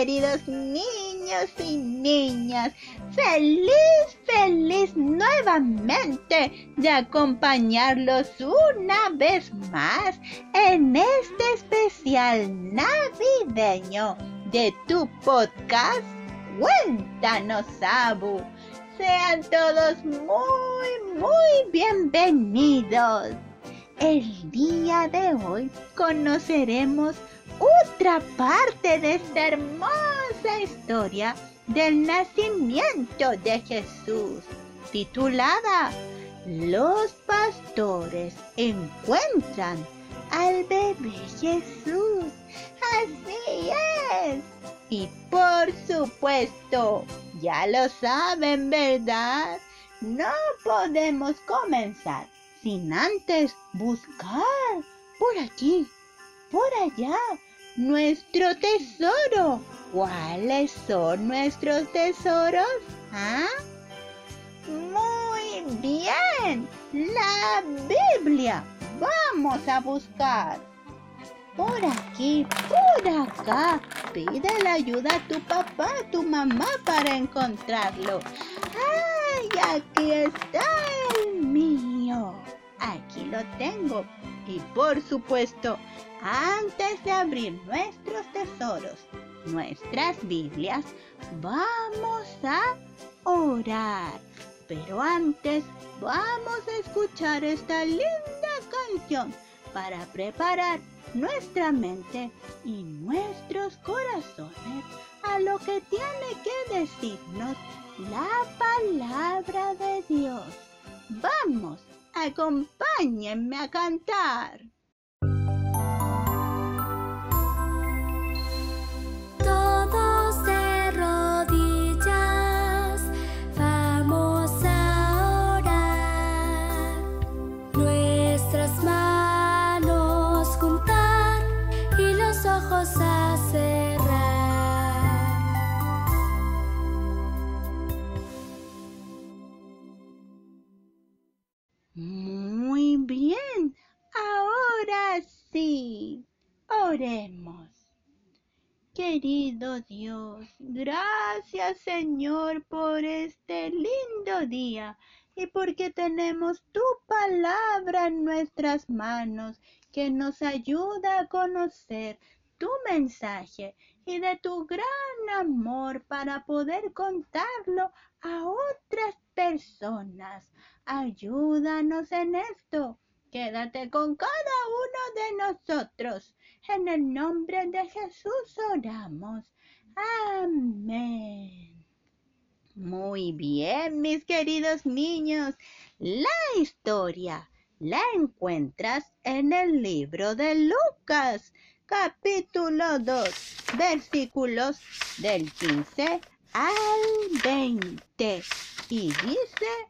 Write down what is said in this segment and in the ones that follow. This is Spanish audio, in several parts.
queridos niños y niñas. Feliz, feliz nuevamente de acompañarlos una vez más en este especial navideño de tu podcast. Cuéntanos, Abu. Sean todos muy, muy bienvenidos. El día de hoy conoceremos otra parte de esta hermosa historia del nacimiento de Jesús, titulada Los pastores encuentran al bebé Jesús. Así es. Y por supuesto, ya lo saben, ¿verdad? No podemos comenzar sin antes buscar por aquí, por allá, nuestro tesoro. ¿Cuáles son nuestros tesoros? ¿Ah? Muy bien, la Biblia. Vamos a buscar. Por aquí, por acá. Pide la ayuda a tu papá, a tu mamá para encontrarlo. ¡Ay, aquí está! Aquí lo tengo. Y por supuesto, antes de abrir nuestros tesoros, nuestras Biblias, vamos a orar. Pero antes, vamos a escuchar esta linda canción para preparar nuestra mente y nuestros corazones a lo que tiene que decirnos la palabra de Dios. Vamos, acompáñenme a cantar. Querido Dios, gracias Señor por este lindo día y porque tenemos tu palabra en nuestras manos que nos ayuda a conocer tu mensaje y de tu gran amor para poder contarlo a otras personas. Ayúdanos en esto. Quédate con cada uno de nosotros. En el nombre de Jesús oramos. Amén. Muy bien, mis queridos niños. La historia la encuentras en el libro de Lucas, capítulo 2, versículos del 15 al 20. Y dice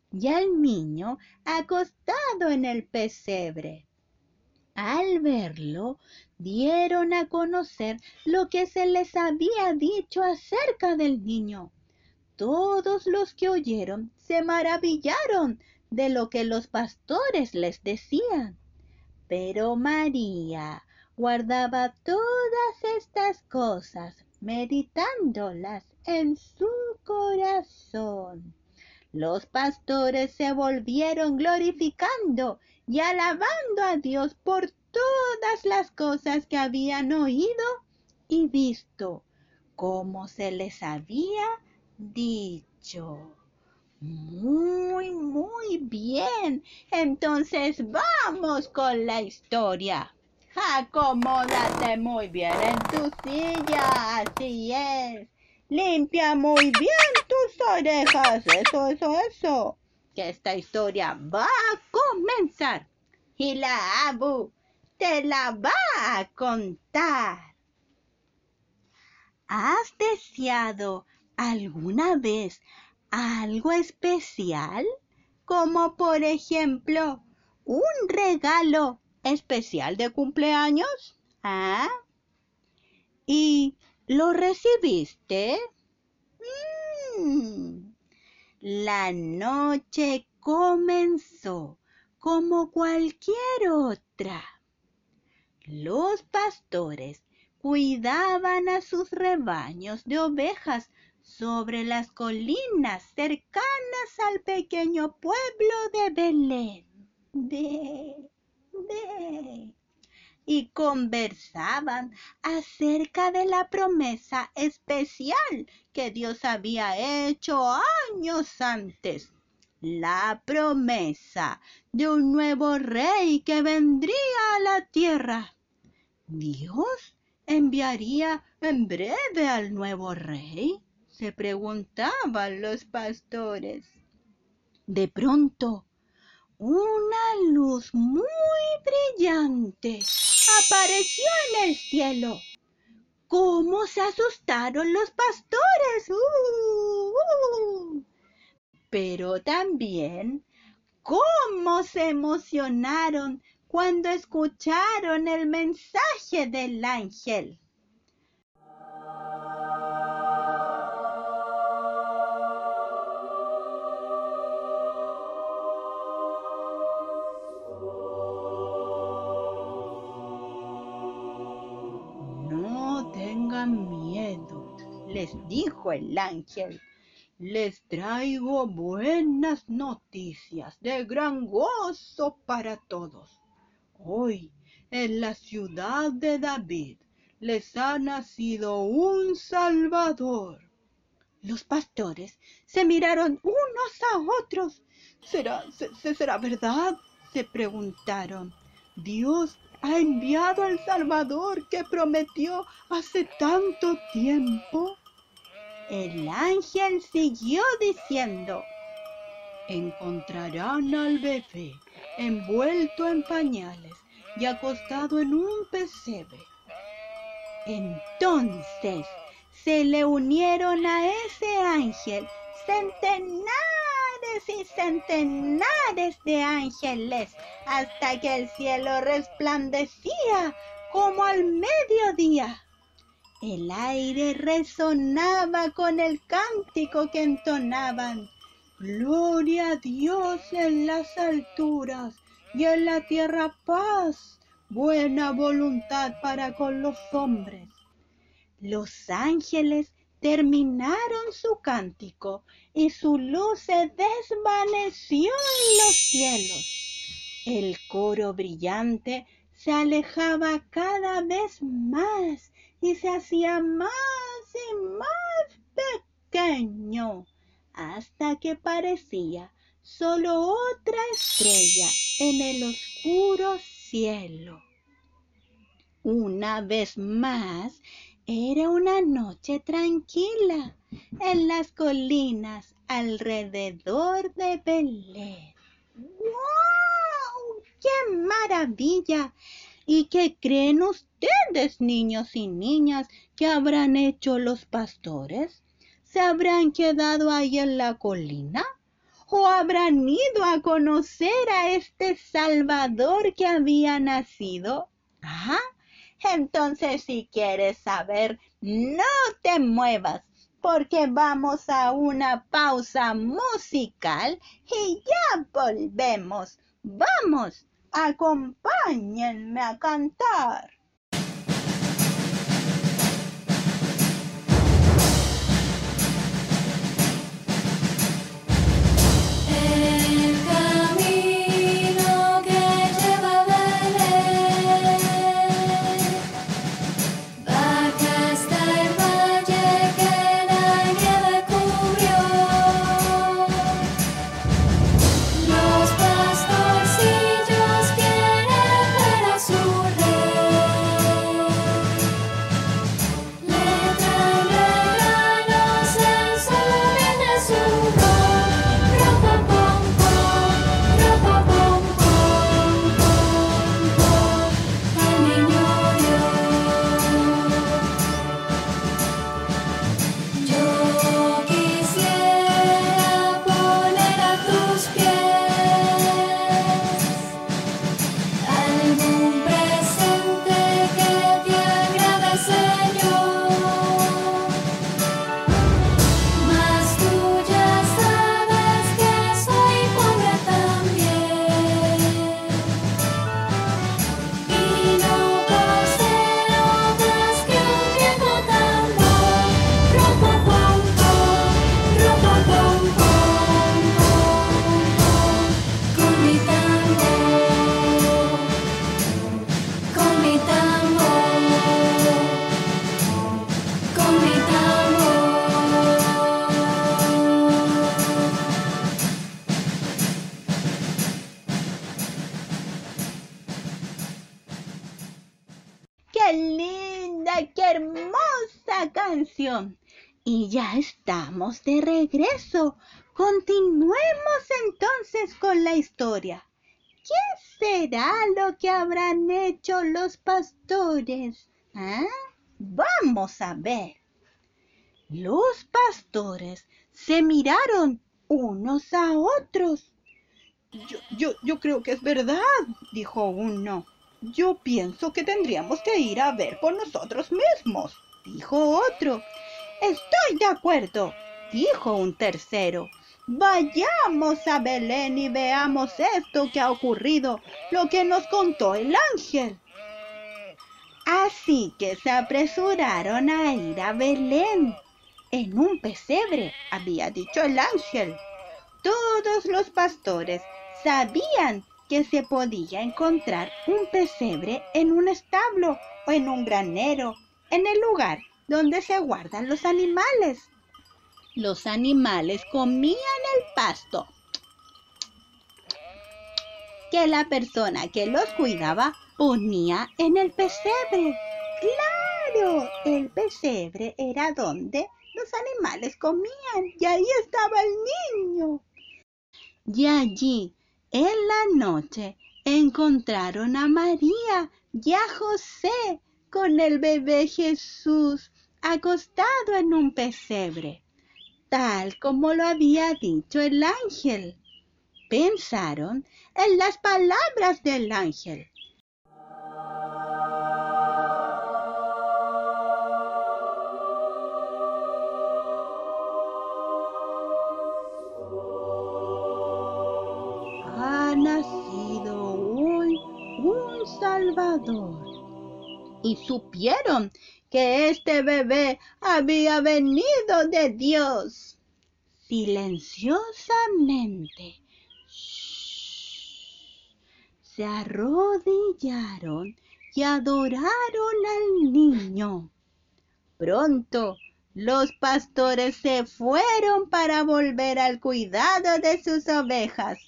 y al niño acostado en el pesebre. Al verlo, dieron a conocer lo que se les había dicho acerca del niño. Todos los que oyeron se maravillaron de lo que los pastores les decían. Pero María guardaba todas estas cosas, meditándolas en su corazón. Los pastores se volvieron glorificando y alabando a Dios por todas las cosas que habían oído y visto, como se les había dicho. Muy, muy bien. Entonces vamos con la historia. Acomódate muy bien en tu silla. Así es. Limpia muy bien tus orejas. Eso, eso, eso. Que esta historia va a comenzar. Y la Abu te la va a contar. ¿Has deseado alguna vez algo especial? Como por ejemplo, un regalo especial de cumpleaños. ¿Ah? ¿Y lo recibiste? Mm. La noche comenzó como cualquier otra. Los pastores cuidaban a sus rebaños de ovejas sobre las colinas cercanas al pequeño pueblo de Belén. De, de, y conversaban acerca de la promesa especial que Dios había hecho años antes. La promesa de un nuevo rey que vendría a la tierra. Dios enviaría en breve al nuevo rey se preguntaban los pastores. De pronto, una luz muy brillante apareció en el cielo. ¿Cómo se asustaron los pastores? ¡Uh, uh! Pero también, ¿cómo se emocionaron cuando escucharon el mensaje del ángel? Les dijo el ángel, les traigo buenas noticias de gran gozo para todos. Hoy, en la ciudad de David, les ha nacido un Salvador. Los pastores se miraron unos a otros. ¿Será, será verdad? se preguntaron. Dios ha enviado al Salvador que prometió hace tanto tiempo. El ángel siguió diciendo, encontrarán al bebé envuelto en pañales y acostado en un pesebre. Entonces se le unieron a ese ángel centenares y centenares de ángeles hasta que el cielo resplandecía como al mediodía. El aire resonaba con el cántico que entonaban. Gloria a Dios en las alturas y en la tierra paz, buena voluntad para con los hombres. Los ángeles terminaron su cántico y su luz se desvaneció en los cielos. El coro brillante se alejaba cada vez más y se hacía más y más pequeño hasta que parecía solo otra estrella en el oscuro cielo. Una vez más, era una noche tranquila en las colinas alrededor de Belén. ¡Wow! ¡Qué maravilla! ¿Y qué creen ustedes, niños y niñas, que habrán hecho los pastores? ¿Se habrán quedado ahí en la colina? ¿O habrán ido a conocer a este Salvador que había nacido? ¿Ah? Entonces, si quieres saber, no te muevas, porque vamos a una pausa musical y ya volvemos. Vamos. Acompáñenme a cantar. Regreso. Continuemos entonces con la historia. ¿Qué será lo que habrán hecho los pastores? ¿Ah? Vamos a ver. Los pastores se miraron unos a otros. Yo, yo, yo creo que es verdad, dijo uno. Yo pienso que tendríamos que ir a ver por nosotros mismos, dijo otro. Estoy de acuerdo, dijo un tercero. Vayamos a Belén y veamos esto que ha ocurrido, lo que nos contó el ángel. Así que se apresuraron a ir a Belén. En un pesebre, había dicho el ángel. Todos los pastores sabían que se podía encontrar un pesebre en un establo o en un granero, en el lugar donde se guardan los animales. Los animales comían el pasto que la persona que los cuidaba ponía en el pesebre. Claro, el pesebre era donde los animales comían y ahí estaba el niño. Y allí, en la noche, encontraron a María y a José con el bebé Jesús acostado en un pesebre, tal como lo había dicho el ángel. Pensaron en las palabras del ángel Salvador. Y supieron que este bebé había venido de Dios. Silenciosamente se arrodillaron y adoraron al niño. Pronto los pastores se fueron para volver al cuidado de sus ovejas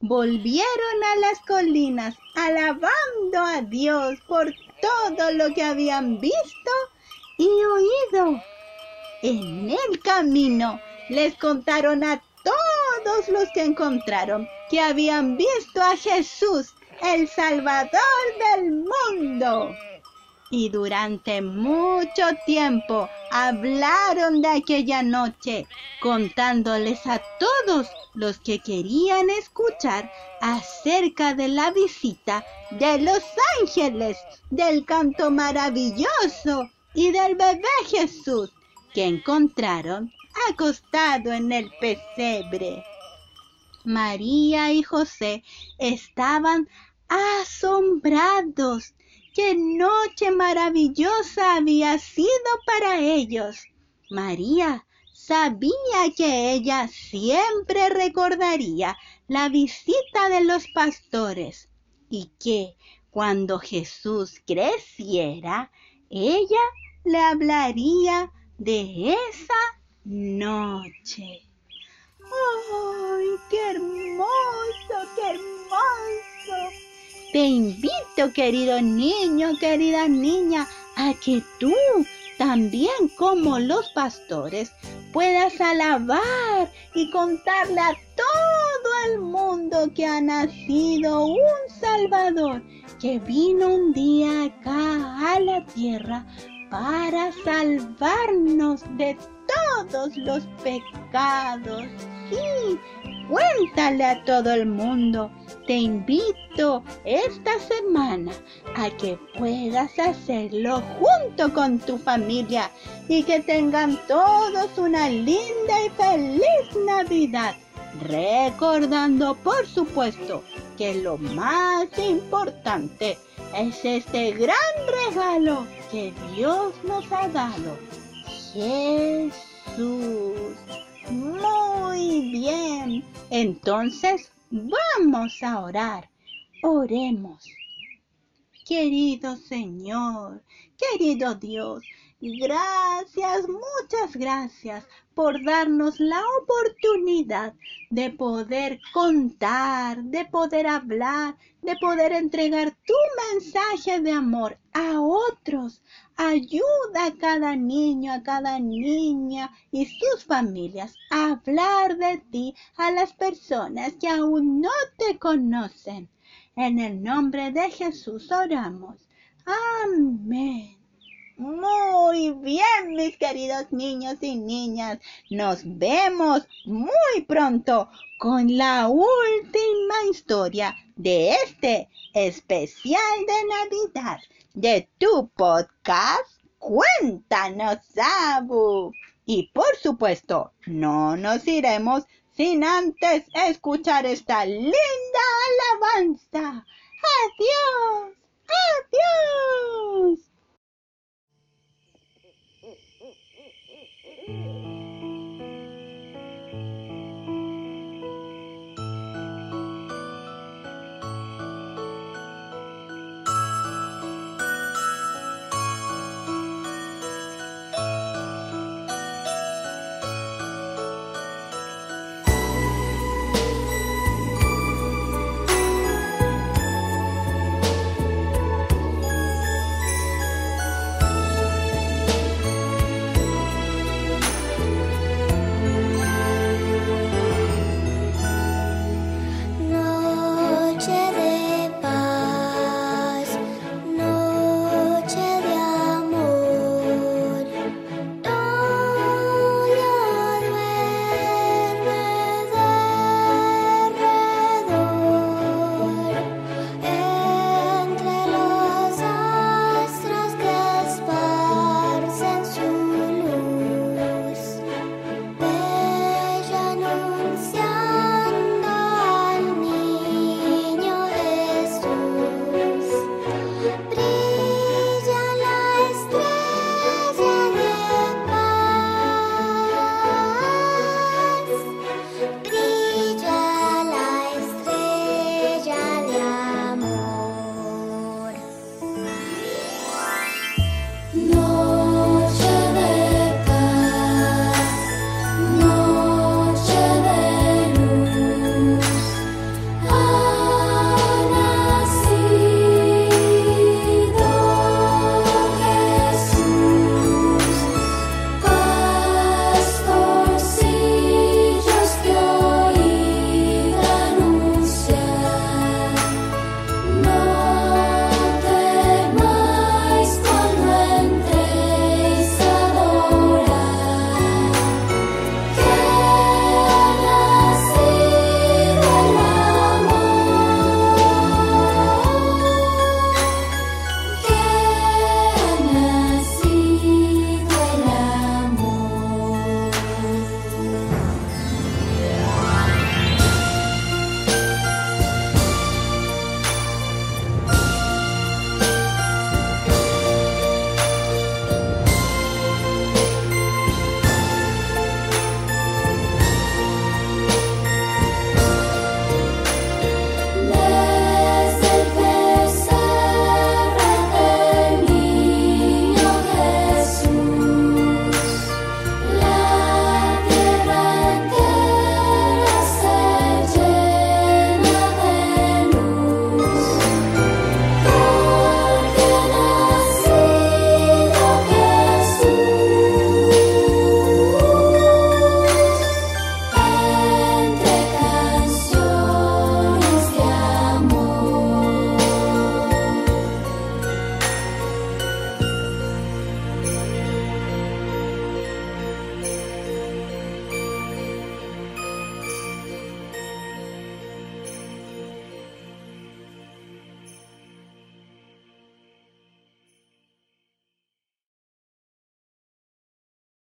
volvieron a las colinas alabando a Dios por todo lo que habían visto y oído. En el camino les contaron a todos los que encontraron que habían visto a Jesús, el Salvador del mundo. Y durante mucho tiempo hablaron de aquella noche, contándoles a todos los que querían escuchar acerca de la visita de los ángeles, del canto maravilloso y del bebé Jesús que encontraron acostado en el pesebre. María y José estaban asombrados. ¡Qué noche maravillosa había sido para ellos! María sabía que ella siempre recordaría la visita de los pastores y que cuando Jesús creciera, ella le hablaría de esa noche. ¡Ay, qué hermoso, qué hermoso! Te invito, querido niño, querida niña, a que tú también como los pastores puedas alabar y contarle a todo el mundo que ha nacido un Salvador que vino un día acá a la tierra para salvarnos de todos los pecados. Sí, cuéntale a todo el mundo. Te invito esta semana a que puedas hacerlo junto con tu familia y que tengan todos una linda y feliz Navidad. Recordando, por supuesto, que lo más importante es este gran regalo que Dios nos ha dado. Jesús. Muy bien. Entonces vamos a orar. Oremos. Querido Señor, querido Dios, Gracias, muchas gracias por darnos la oportunidad de poder contar, de poder hablar, de poder entregar tu mensaje de amor a otros. Ayuda a cada niño, a cada niña y sus familias a hablar de ti a las personas que aún no te conocen. En el nombre de Jesús oramos. Amén. Muy bien, mis queridos niños y niñas. Nos vemos muy pronto con la última historia de este especial de Navidad de tu podcast. Cuéntanos, Abu. Y por supuesto, no nos iremos sin antes escuchar esta linda alabanza. Adiós. Adiós. Thank.